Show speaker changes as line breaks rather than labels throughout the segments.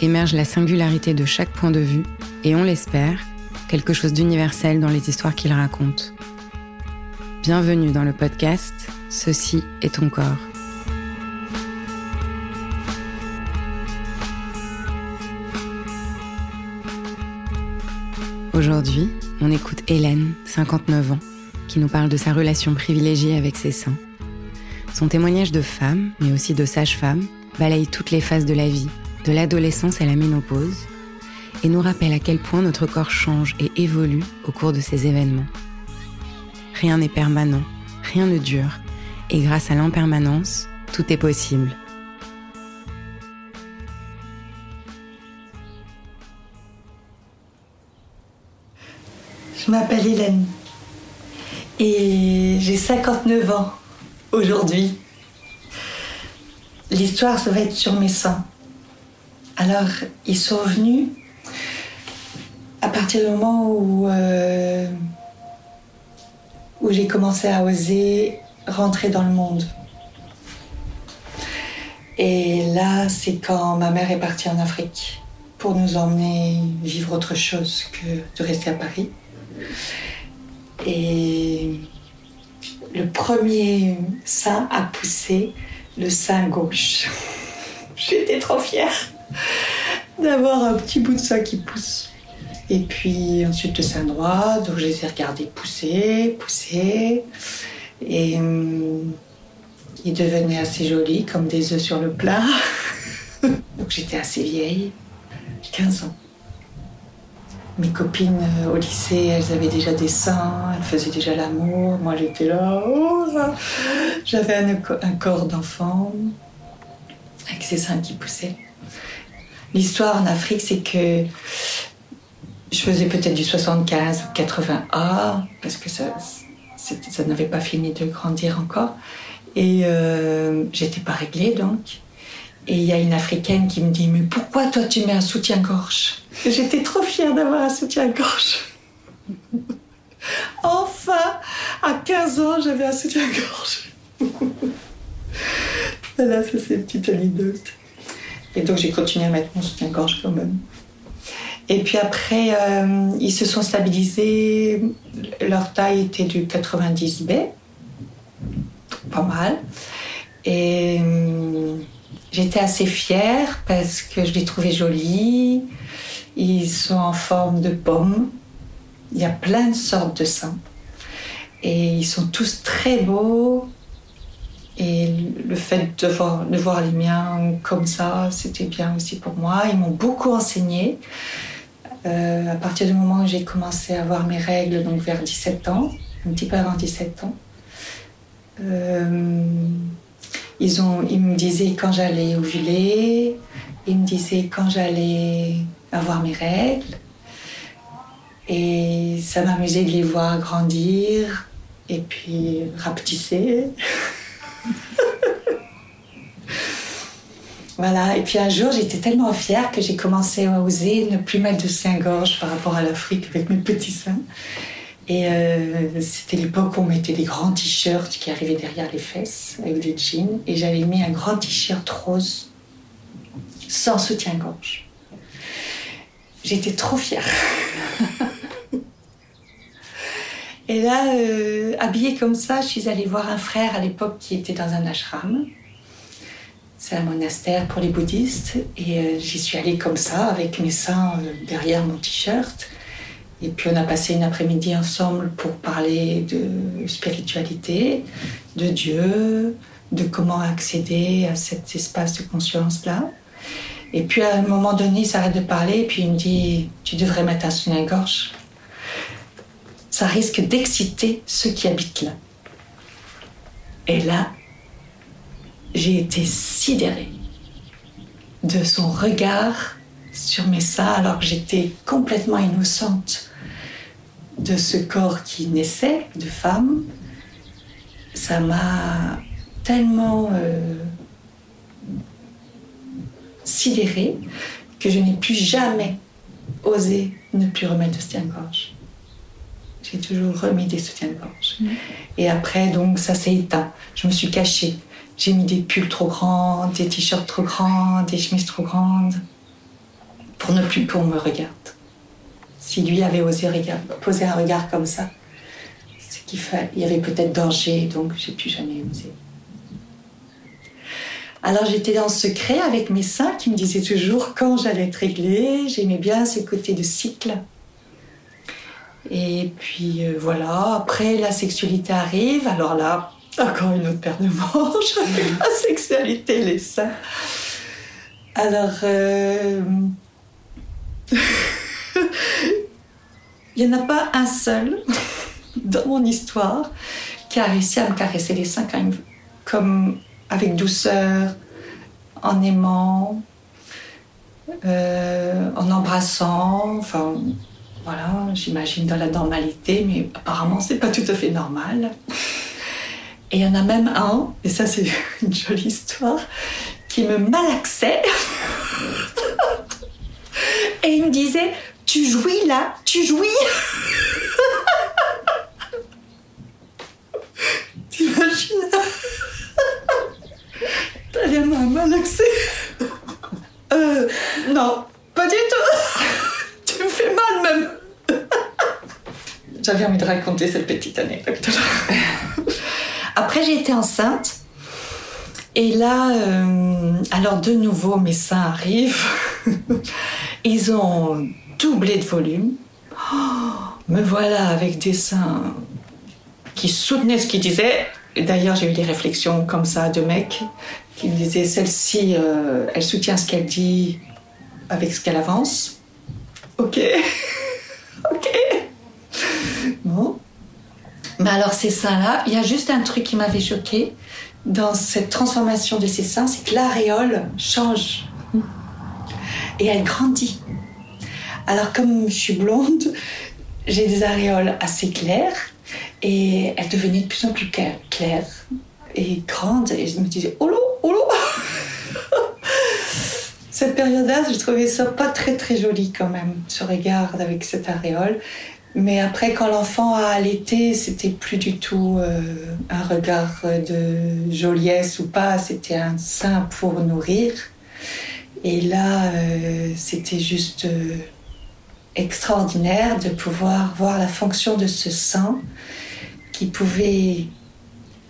émerge la singularité de chaque point de vue et on l'espère, quelque chose d'universel dans les histoires qu'il raconte. Bienvenue dans le podcast Ceci est ton corps. Aujourd'hui, on écoute Hélène, 59 ans, qui nous parle de sa relation privilégiée avec ses seins. Son témoignage de femme, mais aussi de sage-femme, balaye toutes les phases de la vie de l'adolescence à la ménopause, et nous rappelle à quel point notre corps change et évolue au cours de ces événements. Rien n'est permanent, rien ne dure, et grâce à l'impermanence, tout est possible.
Je m'appelle Hélène et j'ai 59 ans aujourd'hui. L'histoire, ça va être sur mes seins. Alors, ils sont venus à partir du moment où, euh, où j'ai commencé à oser rentrer dans le monde. Et là, c'est quand ma mère est partie en Afrique pour nous emmener vivre autre chose que de rester à Paris. Et le premier sein a poussé le sein gauche. J'étais trop fière d'avoir un petit bout de ça qui pousse. Et puis ensuite le sein droit, donc je les ai regardés pousser, pousser. Et hum, ils devenaient assez jolis, comme des œufs sur le plat. donc j'étais assez vieille, 15 ans. Mes copines euh, au lycée, elles avaient déjà des seins, elles faisaient déjà l'amour. Moi j'étais là, oh, j'avais un, un corps d'enfant avec ses seins qui poussaient. L'histoire en Afrique, c'est que je faisais peut-être du 75 ou 80A, parce que ça, ça n'avait pas fini de grandir encore. Et euh, j'étais pas réglée donc. Et il y a une africaine qui me dit Mais pourquoi toi tu mets un soutien-gorge? J'étais trop fière d'avoir un soutien-gorge. enfin, à 15 ans, j'avais un soutien-gorge. voilà, ça c'est une petite anecdote. Et donc j'ai continué à mettre mon soutien-gorge quand même. Et puis après, euh, ils se sont stabilisés. Leur taille était du 90B. Pas mal. Et euh, j'étais assez fière parce que je les trouvais jolis. Ils sont en forme de pomme. Il y a plein de sortes de seins. Et ils sont tous très beaux. Et le fait de voir, les miens comme ça, c'était bien aussi pour moi. Ils m'ont beaucoup enseigné. Euh, à partir du moment où j'ai commencé à avoir mes règles, donc vers 17 ans, un petit peu avant 17 ans, euh, ils, ils me disaient quand j'allais ovuler, ils me disaient quand j'allais avoir mes règles. Et ça m'amusait de les voir grandir et puis rapetisser. Voilà, et puis un jour, j'étais tellement fière que j'ai commencé à oser ne plus mettre de soutien-gorge par rapport à l'Afrique avec mes petits seins. Et euh, c'était l'époque où on mettait des grands t-shirts qui arrivaient derrière les fesses avec des jeans. Et j'avais mis un grand t-shirt rose sans soutien-gorge. J'étais trop fière. et là, euh, habillée comme ça, je suis allée voir un frère à l'époque qui était dans un ashram. C'est un monastère pour les bouddhistes. Et euh, j'y suis allée comme ça, avec mes seins euh, derrière mon t-shirt. Et puis on a passé une après-midi ensemble pour parler de spiritualité, de Dieu, de comment accéder à cet espace de conscience-là. Et puis à un moment donné, il s'arrête de parler et puis il me dit Tu devrais mettre un soutien-gorge. Ça risque d'exciter ceux qui habitent là. Et là, j'ai été sidérée de son regard sur mes seins alors que j'étais complètement innocente de ce corps qui naissait de femme. Ça m'a tellement euh, sidérée que je n'ai plus jamais osé ne plus remettre de soutien-gorge. J'ai toujours remis des soutiens-gorge. Mmh. Et après, donc, ça s'est éteint. Je me suis cachée. J'ai mis des pulls trop grands, des t-shirts trop grands, des chemises trop grandes, pour ne plus qu'on me regarde. Si lui avait osé poser un regard comme ça, c'est qu'il y avait peut-être danger, donc j'ai plus jamais osé. Alors j'étais dans ce secret avec mes seins qui me disaient toujours quand j'allais être réglée. J'aimais bien ce côté de cycle. Et puis euh, voilà, après la sexualité arrive. Alors là, encore une autre paire de manches, la sexualité, les seins. Alors, euh, il n'y en a pas un seul dans mon histoire qui a réussi à me caresser les seins comme avec douceur, en aimant, euh, en embrassant, enfin voilà, j'imagine dans la normalité, mais apparemment c'est pas tout à fait normal. Et il y en a même un, et ça c'est une jolie histoire, qui me malaxait. et il me disait Tu jouis là Tu jouis T'imagines? T'as bien malaxé euh, Non, pas du tout Tu me fais J'avais envie de raconter cette petite anecdote. Après, j'ai été enceinte. Et là, euh, alors de nouveau, mes seins arrivent. Ils ont doublé de volume. Oh, me voilà avec des seins qui soutenaient ce qu'ils disaient. D'ailleurs, j'ai eu des réflexions comme ça de mecs qui me disaient celle-ci, euh, elle soutient ce qu'elle dit avec ce qu'elle avance. Ok. ok. Bon. Mais alors ces seins-là, il y a juste un truc qui m'avait choqué dans cette transformation de ces seins, c'est que l'aréole change et elle grandit. Alors comme je suis blonde, j'ai des aréoles assez claires et elles devenaient de plus en plus claires et grandes et je me disais oh là, oh là Cette période-là, je trouvais ça pas très très joli quand même, ce regard avec cette aréole. Mais après, quand l'enfant a allaité, c'était plus du tout euh, un regard de joliesse ou pas, c'était un sein pour nourrir. Et là, euh, c'était juste euh, extraordinaire de pouvoir voir la fonction de ce sein qui pouvait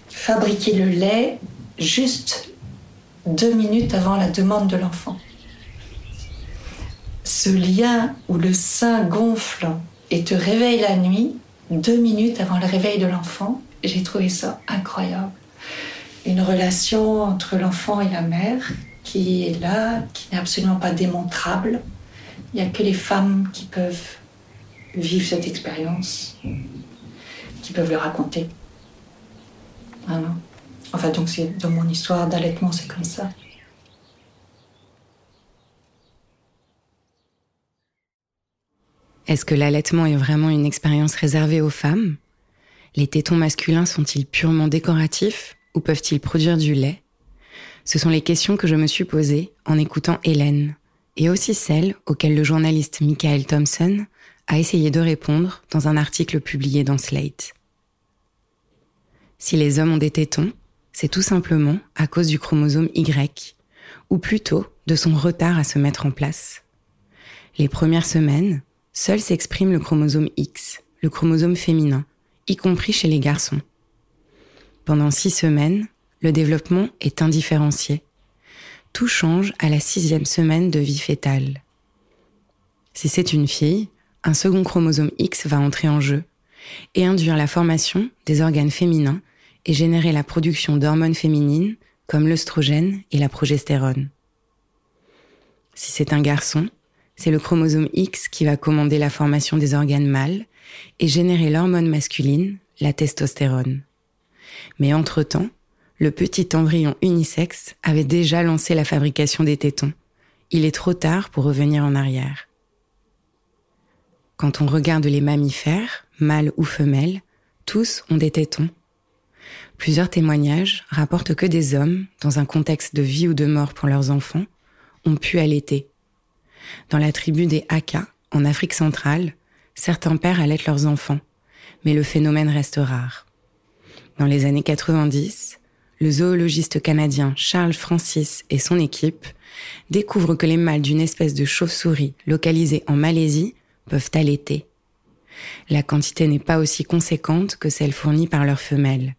fabriquer le lait juste deux minutes avant la demande de l'enfant. Ce lien où le sein gonfle et te réveille la nuit, deux minutes avant le réveil de l'enfant, j'ai trouvé ça incroyable. Une relation entre l'enfant et la mère qui est là, qui n'est absolument pas démontrable. Il n'y a que les femmes qui peuvent vivre cette expérience, qui peuvent le raconter. Enfin, donc, c'est dans mon histoire d'allaitement, c'est comme ça.
Est-ce que l'allaitement est vraiment une expérience réservée aux femmes? Les tétons masculins sont-ils purement décoratifs ou peuvent-ils produire du lait? Ce sont les questions que je me suis posées en écoutant Hélène, et aussi celles auxquelles le journaliste Michael Thompson a essayé de répondre dans un article publié dans Slate. Si les hommes ont des tétons, c'est tout simplement à cause du chromosome Y, ou plutôt de son retard à se mettre en place. Les premières semaines, Seul s'exprime le chromosome X, le chromosome féminin, y compris chez les garçons. Pendant six semaines, le développement est indifférencié. Tout change à la sixième semaine de vie fétale. Si c'est une fille, un second chromosome X va entrer en jeu et induire la formation des organes féminins et générer la production d'hormones féminines comme l'œstrogène et la progestérone. Si c'est un garçon, c'est le chromosome X qui va commander la formation des organes mâles et générer l'hormone masculine, la testostérone. Mais entre-temps, le petit embryon unisexe avait déjà lancé la fabrication des tétons. Il est trop tard pour revenir en arrière. Quand on regarde les mammifères, mâles ou femelles, tous ont des tétons. Plusieurs témoignages rapportent que des hommes, dans un contexte de vie ou de mort pour leurs enfants, ont pu allaiter dans la tribu des Aka, en Afrique centrale, certains pères allaitent leurs enfants, mais le phénomène reste rare. Dans les années 90, le zoologiste canadien Charles Francis et son équipe découvrent que les mâles d'une espèce de chauve-souris localisée en Malaisie peuvent allaiter. La quantité n'est pas aussi conséquente que celle fournie par leurs femelles,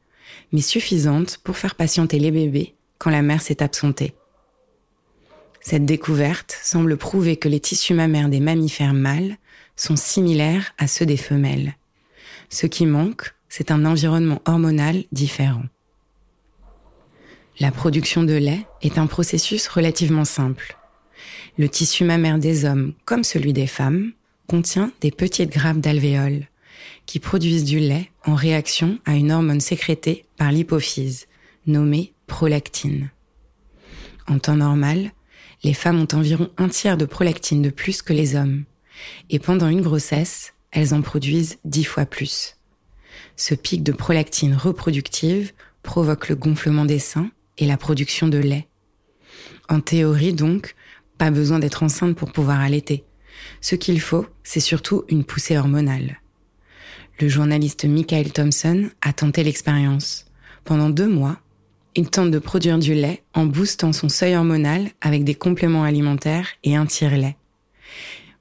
mais suffisante pour faire patienter les bébés quand la mère s'est absentée. Cette découverte semble prouver que les tissus mammaires des mammifères mâles sont similaires à ceux des femelles. Ce qui manque, c'est un environnement hormonal différent. La production de lait est un processus relativement simple. Le tissu mammaire des hommes, comme celui des femmes, contient des petites grappes d'alvéoles qui produisent du lait en réaction à une hormone sécrétée par l'hypophyse, nommée prolactine. En temps normal, les femmes ont environ un tiers de prolactine de plus que les hommes. Et pendant une grossesse, elles en produisent dix fois plus. Ce pic de prolactine reproductive provoque le gonflement des seins et la production de lait. En théorie donc, pas besoin d'être enceinte pour pouvoir allaiter. Ce qu'il faut, c'est surtout une poussée hormonale. Le journaliste Michael Thompson a tenté l'expérience. Pendant deux mois, il tente de produire du lait en boostant son seuil hormonal avec des compléments alimentaires et un tire-lait.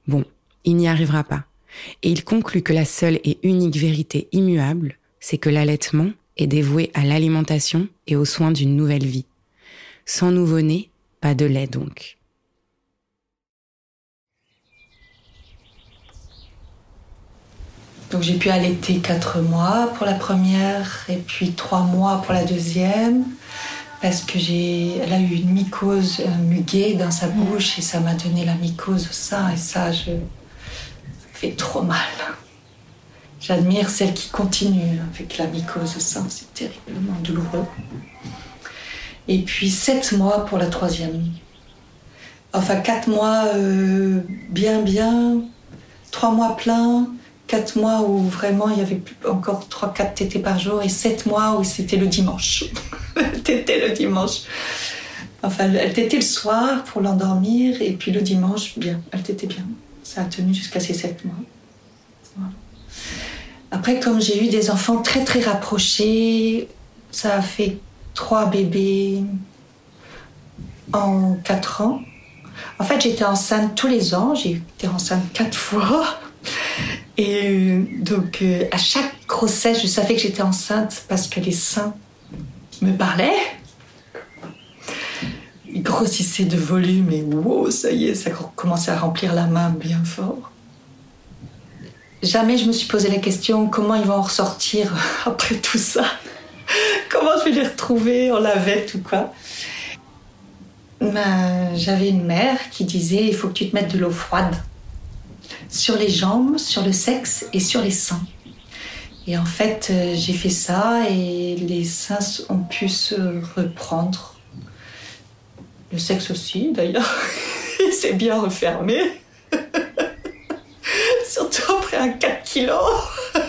Bon, il n'y arrivera pas. Et il conclut que la seule et unique vérité immuable, c'est que l'allaitement est dévoué à l'alimentation et aux soins d'une nouvelle vie. Sans nouveau-né, pas de lait donc.
Donc j'ai pu allaiter quatre mois pour la première et puis trois mois pour la deuxième parce que j'ai, elle a eu une mycose euh, muguée dans sa bouche et ça m'a donné la mycose au sein et ça, je, ça fait trop mal. J'admire celles qui continuent avec la mycose au sein, c'est terriblement douloureux. Et puis sept mois pour la troisième. Enfin quatre mois euh, bien bien, trois mois pleins, quatre mois où vraiment il y avait encore trois, quatre tétés par jour et sept mois où c'était le dimanche. tété le dimanche. Enfin, elle tétait le soir pour l'endormir et puis le dimanche, bien, elle tétait bien. Ça a tenu jusqu'à ces sept mois. Après, comme j'ai eu des enfants très très rapprochés, ça a fait trois bébés en quatre ans. En fait, j'étais enceinte tous les ans. J'ai été enceinte quatre fois. Et euh, donc, euh, à chaque grossesse, je savais que j'étais enceinte parce que les seins me parlaient. Ils grossissaient de volume et wow, ça y est, ça commençait à remplir la main bien fort. Jamais je me suis posé la question comment ils vont en ressortir après tout ça? comment je vais les retrouver? En lavette ou quoi? Ben, j'avais une mère qui disait il faut que tu te mettes de l'eau froide sur les jambes, sur le sexe et sur les seins. Et en fait, euh, j'ai fait ça et les seins ont pu se reprendre. Le sexe aussi, d'ailleurs. Il s'est bien refermé. Surtout après un 4 kilos.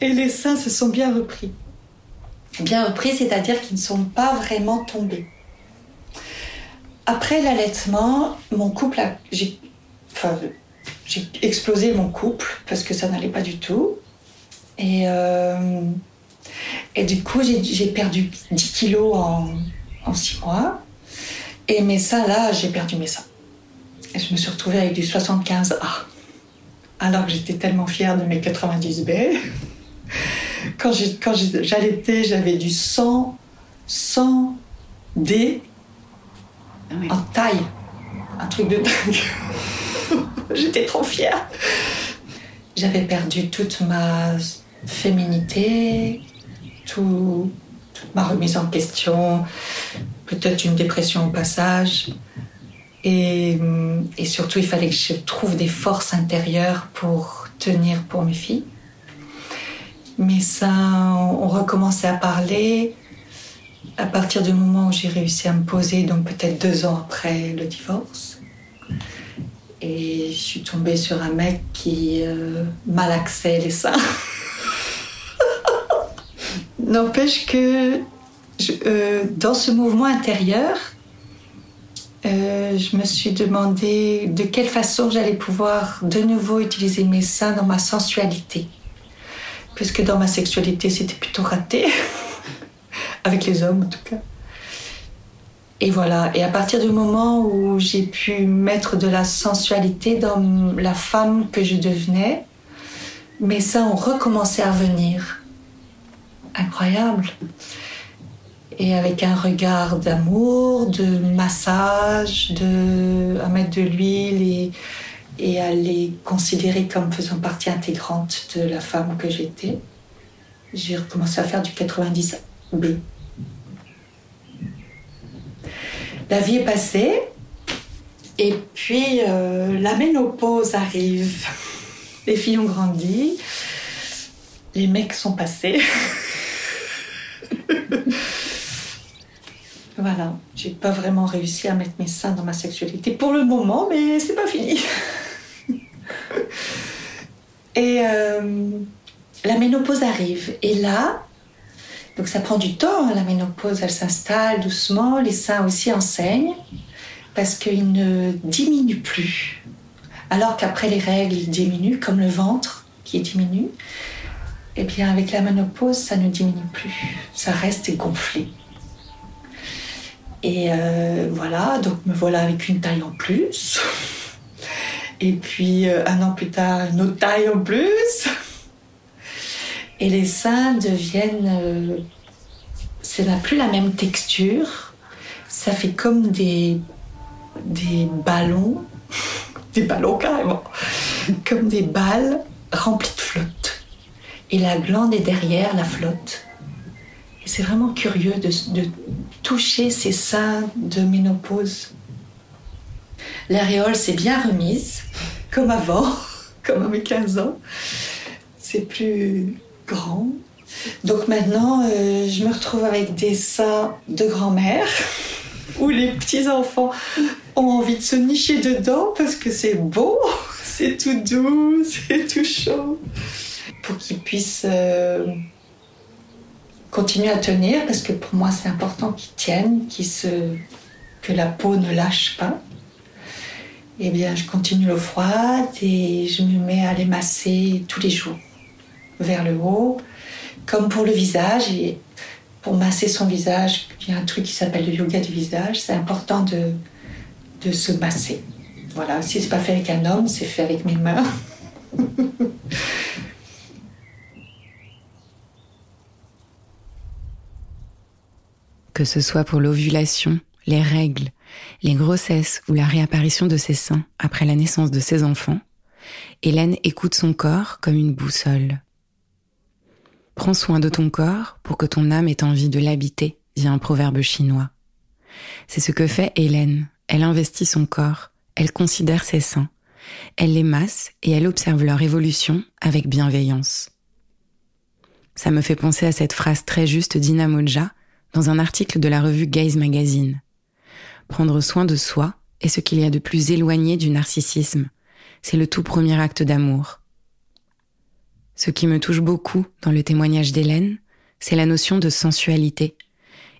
et les seins se sont bien repris. Bien repris, c'est-à-dire qu'ils ne sont pas vraiment tombés. Après l'allaitement, mon couple a, enfin, j'ai explosé mon couple parce que ça n'allait pas du tout. Et, euh, et du coup, j'ai perdu 10 kilos en, en 6 mois. Et mes seins, là, j'ai perdu mes seins. Et je me suis retrouvée avec du 75A. Alors que j'étais tellement fière de mes 90B. Quand j'allaitais, j'avais du 100, 100D ah en taille. Un truc de dingue. J'étais trop fière. J'avais perdu toute ma féminité, toute ma remise en question, peut-être une dépression au passage. Et, et, surtout, il fallait que je trouve des forces intérieures pour tenir pour mes filles. Mais ça, on recommençait à parler à partir du moment où j'ai réussi à me poser, donc peut-être deux ans après le divorce. Et je suis tombée sur un mec qui euh, malaxait les seins. N'empêche que euh, dans ce mouvement intérieur, euh, je me suis demandé de quelle façon j'allais pouvoir de nouveau utiliser mes seins dans ma sensualité. Puisque dans ma sexualité, c'était plutôt raté. Avec les hommes, en tout cas. Et voilà. Et à partir du moment où j'ai pu mettre de la sensualité dans la femme que je devenais, mes seins ont recommencé à venir. Incroyable. Et avec un regard d'amour, de massage, de, à mettre de l'huile et, et à les considérer comme faisant partie intégrante de la femme que j'étais, j'ai recommencé à faire du 90B. La vie est passée. Et puis euh, la ménopause arrive. Les filles ont grandi. Les mecs sont passés. voilà, j'ai pas vraiment réussi à mettre mes seins dans ma sexualité pour le moment, mais c'est pas fini. Et euh, la ménopause arrive. Et là, donc ça prend du temps, hein, la ménopause, elle s'installe doucement, les seins aussi enseignent, parce qu'ils ne diminuent plus. Alors qu'après les règles, ils diminuent, comme le ventre qui diminue. Eh bien, avec la ménopause, ça ne diminue plus. Ça reste gonflé. Et euh, voilà, donc me voilà avec une taille en plus. Et puis, euh, un an plus tard, une autre taille en plus. Et les seins deviennent. Euh, n'a plus la même texture. Ça fait comme des, des ballons. des ballons carrément. comme des balles remplies de flotte. Et la glande est derrière la flotte. Et c'est vraiment curieux de, de toucher ces seins de ménopause. L'aréole s'est bien remise, comme avant, comme à mes 15 ans. C'est plus grand. Donc maintenant, euh, je me retrouve avec des seins de grand-mère où les petits-enfants ont envie de se nicher dedans parce que c'est beau, c'est tout doux, c'est tout chaud. Pour qu'ils puissent euh, continuer à tenir parce que pour moi, c'est important qu'ils tiennent, que la peau ne lâche pas. Eh bien, je continue l'eau froide et je me mets à les masser tous les jours vers le haut, comme pour le visage. Et pour masser son visage. Il y a un truc qui s'appelle le yoga du visage. C'est important de, de se masser. Voilà, si c'est pas fait avec un homme, c'est fait avec mes mains.
que ce soit pour l'ovulation, les règles, les grossesses ou la réapparition de ses seins après la naissance de ses enfants, Hélène écoute son corps comme une boussole. Prends soin de ton corps pour que ton âme ait envie de l'habiter, dit un proverbe chinois. C'est ce que fait Hélène. Elle investit son corps, elle considère ses seins, elle les masse et elle observe leur évolution avec bienveillance. Ça me fait penser à cette phrase très juste d'Ina Moja dans un article de la revue Gaze Magazine. Prendre soin de soi est ce qu'il y a de plus éloigné du narcissisme. C'est le tout premier acte d'amour. Ce qui me touche beaucoup dans le témoignage d'Hélène, c'est la notion de sensualité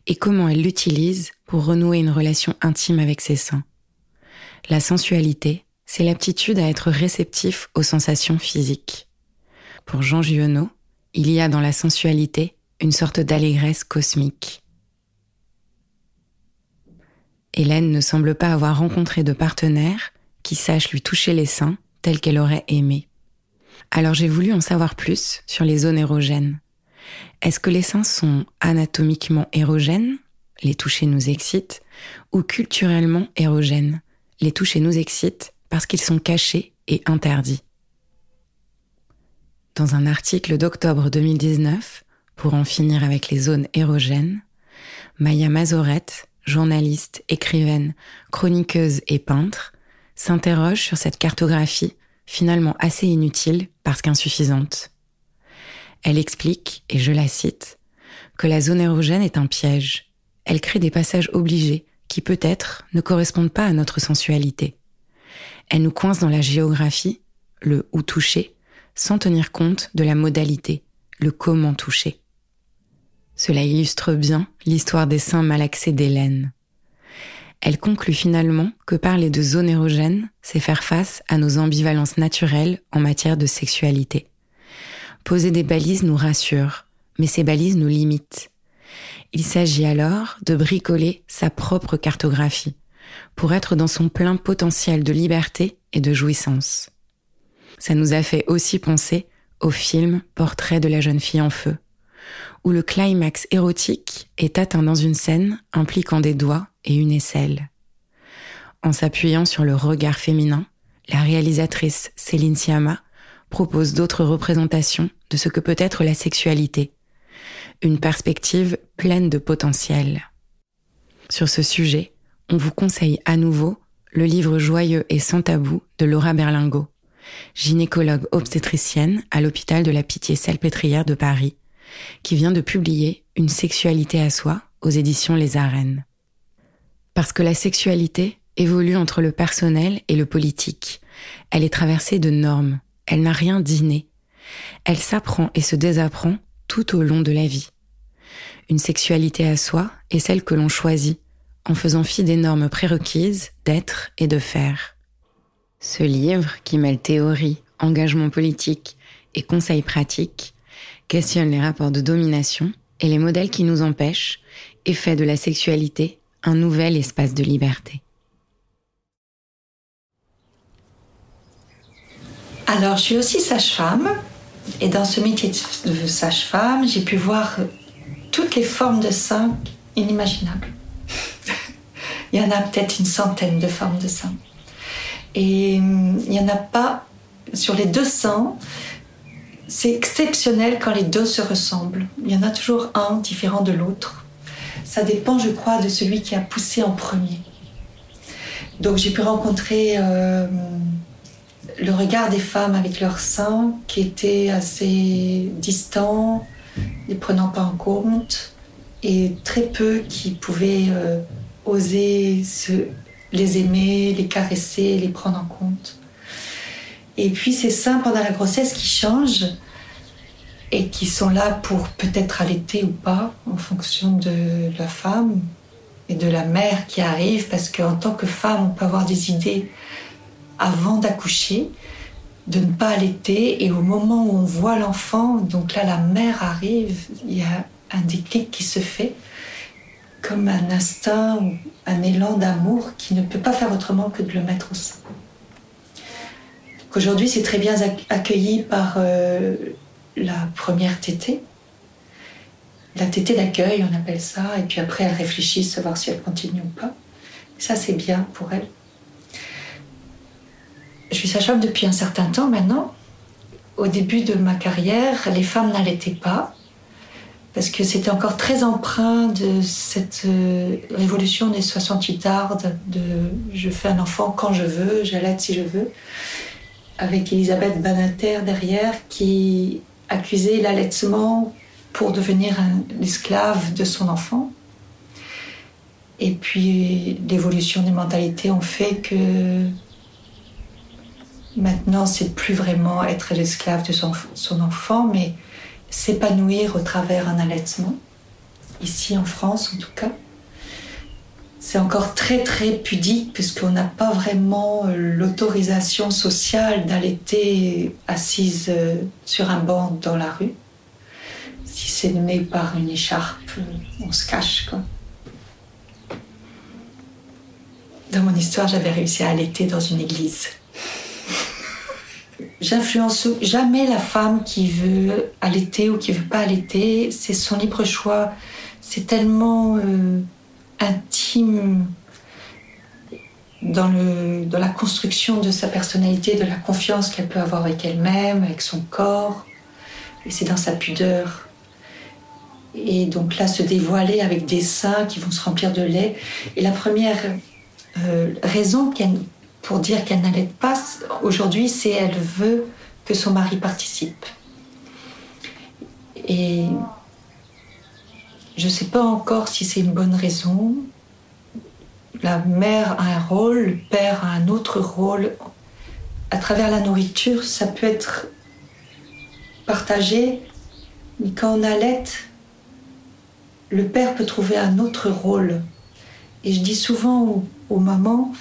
et comment elle l'utilise pour renouer une relation intime avec ses seins. La sensualité, c'est l'aptitude à être réceptif aux sensations physiques. Pour Jean Giono, il y a dans la sensualité une sorte d'allégresse cosmique. Hélène ne semble pas avoir rencontré de partenaire qui sache lui toucher les seins tel qu'elle aurait aimé. Alors j'ai voulu en savoir plus sur les zones érogènes. Est-ce que les seins sont anatomiquement érogènes? Les toucher nous excitent ou culturellement érogènes? Les toucher nous excitent parce qu'ils sont cachés et interdits. Dans un article d'octobre 2019, pour en finir avec les zones érogènes, Maya Mazorette, journaliste, écrivaine, chroniqueuse et peintre, s'interroge sur cette cartographie finalement assez inutile parce qu'insuffisante. Elle explique, et je la cite, que la zone érogène est un piège. Elle crée des passages obligés qui peut-être ne correspondent pas à notre sensualité. Elle nous coince dans la géographie, le où toucher, sans tenir compte de la modalité, le comment toucher. Cela illustre bien l'histoire des seins malaxés d'Hélène. Elle conclut finalement que parler de zone érogène, c'est faire face à nos ambivalences naturelles en matière de sexualité. Poser des balises nous rassure, mais ces balises nous limitent. Il s'agit alors de bricoler sa propre cartographie pour être dans son plein potentiel de liberté et de jouissance. Ça nous a fait aussi penser au film Portrait de la jeune fille en feu, où le climax érotique est atteint dans une scène impliquant des doigts et une aisselle. En s'appuyant sur le regard féminin, la réalisatrice Céline Sciamma propose d'autres représentations de ce que peut être la sexualité, une perspective pleine de potentiel. Sur ce sujet, on vous conseille à nouveau le livre Joyeux et sans tabou de Laura Berlingot, gynécologue obstétricienne à l'hôpital de la Pitié-Salpêtrière de Paris, qui vient de publier Une sexualité à soi aux éditions Les Arènes. Parce que la sexualité évolue entre le personnel et le politique. Elle est traversée de normes. Elle n'a rien d'inné. Elle s'apprend et se désapprend tout au long de la vie. Une sexualité à soi est celle que l'on choisit en faisant fi des normes prérequises d'être et de faire. Ce livre, qui mêle théorie, engagement politique et conseils pratiques, questionne les rapports de domination et les modèles qui nous empêchent et de la sexualité un nouvel espace de liberté.
Alors, je suis aussi sage-femme et dans ce métier de sage-femme, j'ai pu voir toutes les formes de seins inimaginables. il y en a peut-être une centaine de formes de seins. Et hum, il n'y en a pas sur les deux seins c'est exceptionnel quand les deux se ressemblent. Il y en a toujours un différent de l'autre. Ça dépend, je crois, de celui qui a poussé en premier. Donc j'ai pu rencontrer euh, le regard des femmes avec leurs seins qui était assez distant, les prenant pas en compte, et très peu qui pouvaient euh, oser les aimer, les caresser, les prendre en compte. Et puis ces seins pendant la grossesse qui changent et qui sont là pour peut-être allaiter ou pas en fonction de la femme et de la mère qui arrive parce qu'en tant que femme on peut avoir des idées avant d'accoucher de ne pas allaiter et au moment où on voit l'enfant donc là la mère arrive il y a un déclic qui se fait, comme un instinct ou un élan d'amour qui ne peut pas faire autrement que de le mettre au sein. Aujourd'hui, c'est très bien accueilli par euh, la première tétée. La tétée d'accueil, on appelle ça, et puis après, elle réfléchit, savoir si elle continue ou pas. Ça, c'est bien pour elle. Je suis sage-femme depuis un certain temps maintenant. Au début de ma carrière, les femmes n'allaitaient pas parce que c'était encore très empreint de cette euh, révolution des 68 tardes de je fais un enfant quand je veux, j'allaite si je veux, avec Elisabeth Banater derrière qui accusait l'allaitement pour devenir l'esclave de son enfant. Et puis l'évolution des mentalités ont fait que maintenant c'est plus vraiment être l'esclave de son, son enfant, mais s'épanouir au travers un allaitement, ici en France en tout cas. C'est encore très très pudique puisqu'on n'a pas vraiment euh, l'autorisation sociale d'allaiter assise euh, sur un banc dans la rue. Si c'est né par une écharpe, on se cache. Dans mon histoire, j'avais réussi à allaiter dans une église j'influence jamais la femme qui veut allaiter ou qui veut pas allaiter. C'est son libre choix. C'est tellement euh, intime dans, la construction de sa personnalité, de la confiance qu'elle peut avoir avec elle-même, avec son corps. Et c'est dans sa pudeur. Et donc là, se dévoiler avec des seins qui vont se remplir de lait. Et la première euh, raison pour dire qu'elle n'allait pas aujourd'hui, c'est elle veut que son mari participe. Et je ne sais pas encore si c'est une bonne raison. La mère a un rôle, le père a un autre rôle. À travers la nourriture, ça peut être partagé, mais quand on allait, le père peut trouver un autre rôle. Et je dis souvent aux, mamans,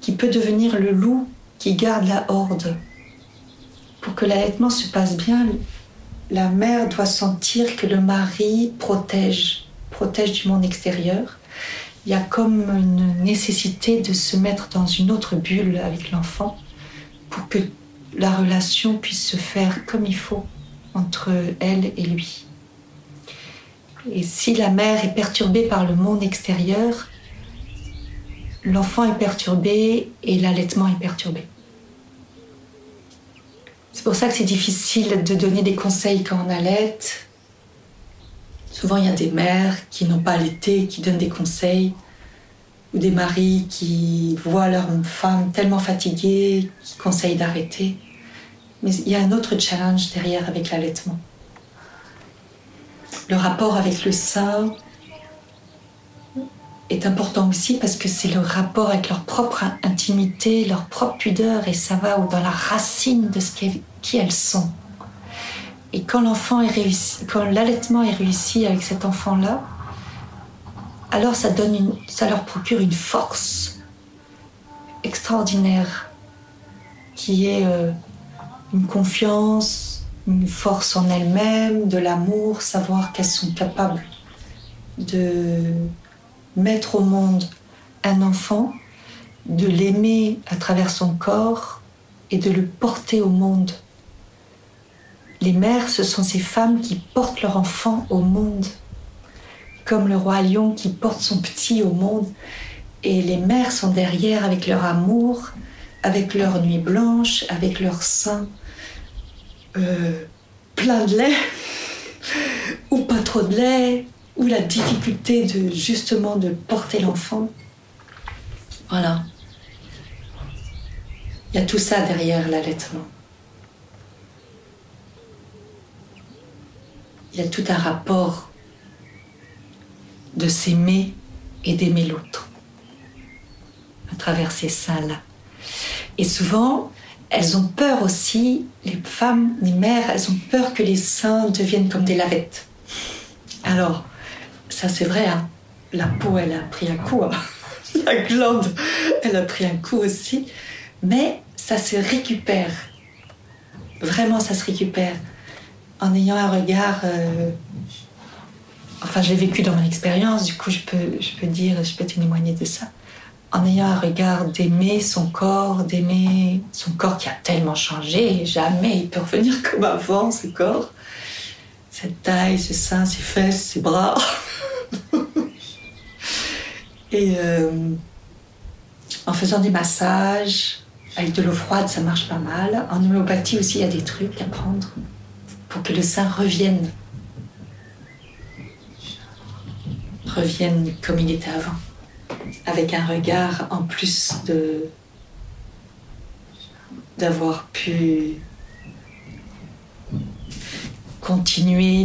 qui peut devenir le loup qui garde la horde. Pour que l'allaitement se passe bien, la mère doit sentir que le mari protège, protège du monde extérieur. Il y a comme une nécessité de se mettre dans une autre bulle avec l'enfant pour que la relation puisse se faire comme il faut entre elle et lui. Et si la mère est perturbée par le monde extérieur, l'enfant est perturbé et l'allaitement est perturbé. C'est pour ça que c'est difficile de donner des conseils quand on allaite. Souvent, il y a des mères qui n'ont pas allaité, qui donnent des conseils, ou des maris qui voient leur femme tellement fatiguée, qui conseillent d'arrêter. Mais il y a un autre challenge derrière avec l'allaitement. Le rapport avec le sein, est important aussi parce que c'est le rapport avec leur propre intimité, leur propre pudeur et ça va dans la racine de ce qui elles sont. Et quand l'enfant est réussi, quand l'allaitement est réussi avec cet enfant-là, alors ça donne une, ça leur procure une force extraordinaire qui est euh, une confiance, une force en elles-mêmes, de l'amour, savoir qu'elles sont capables de mettre au monde un enfant, de l'aimer à travers son corps et de le porter au monde. Les mères, ce sont ces femmes qui portent leur enfant au monde, comme le roi lion qui porte son petit au monde. Et les mères sont derrière avec leur amour, avec leur nuit blanche, avec leur sein euh, plein de lait, ou pas trop de lait, ou la difficulté de justement de porter l'enfant. Voilà. Il y a tout ça derrière l'allaitement. Il y a tout un rapport de s'aimer et d'aimer l'autre à travers ces seins-là. Et souvent, elles ont peur aussi, les femmes, les mères, elles ont peur que les seins deviennent comme des lavettes. Alors, ça c'est vrai, hein. la peau elle a pris un coup, hein. la glande elle a pris un coup aussi, mais ça se récupère. Vraiment, ça se récupère en ayant un regard euh, enfin, je l'ai vécu dans mon expérience, du coup, je peux, je peux dire, je peux témoigner de ça. En ayant un regard d'aimer son corps, d'aimer son corps qui a tellement changé, jamais il peut revenir comme avant, ce corps. Cette taille, ses seins, ses fesses, ses bras. Et euh, en faisant des massages, avec de l'eau froide, ça marche pas mal. En homéopathie aussi, il y a des trucs à prendre pour que le sein revienne. Revienne comme il était avant. Avec un regard en plus de d'avoir pu continuer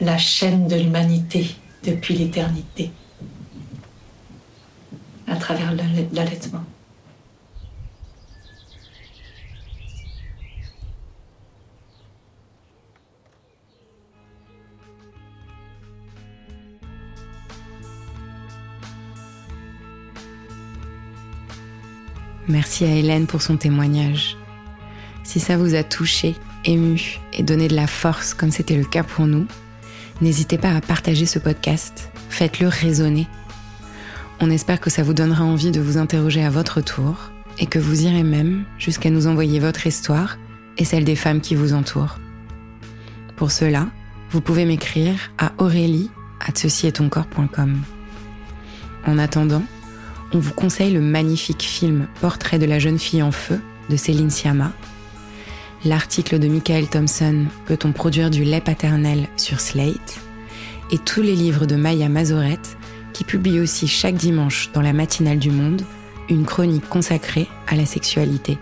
la chaîne de l'humanité depuis l'éternité à travers l'allaitement.
Merci à Hélène pour son témoignage. Si ça vous a touché, ému et donné de la force comme c'était le cas pour nous, n'hésitez pas à partager ce podcast, faites-le résonner. On espère que ça vous donnera envie de vous interroger à votre tour et que vous irez même jusqu'à nous envoyer votre histoire et celle des femmes qui vous entourent. Pour cela, vous pouvez m'écrire à aurélie at En attendant, on vous conseille le magnifique film Portrait de la jeune fille en feu de Céline Sciamma, l'article de Michael Thompson Peut-on produire du lait paternel sur Slate? Et tous les livres de Maya Mazorette qui publie aussi chaque dimanche dans la matinale du Monde une chronique consacrée à la sexualité.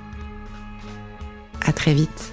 À très vite.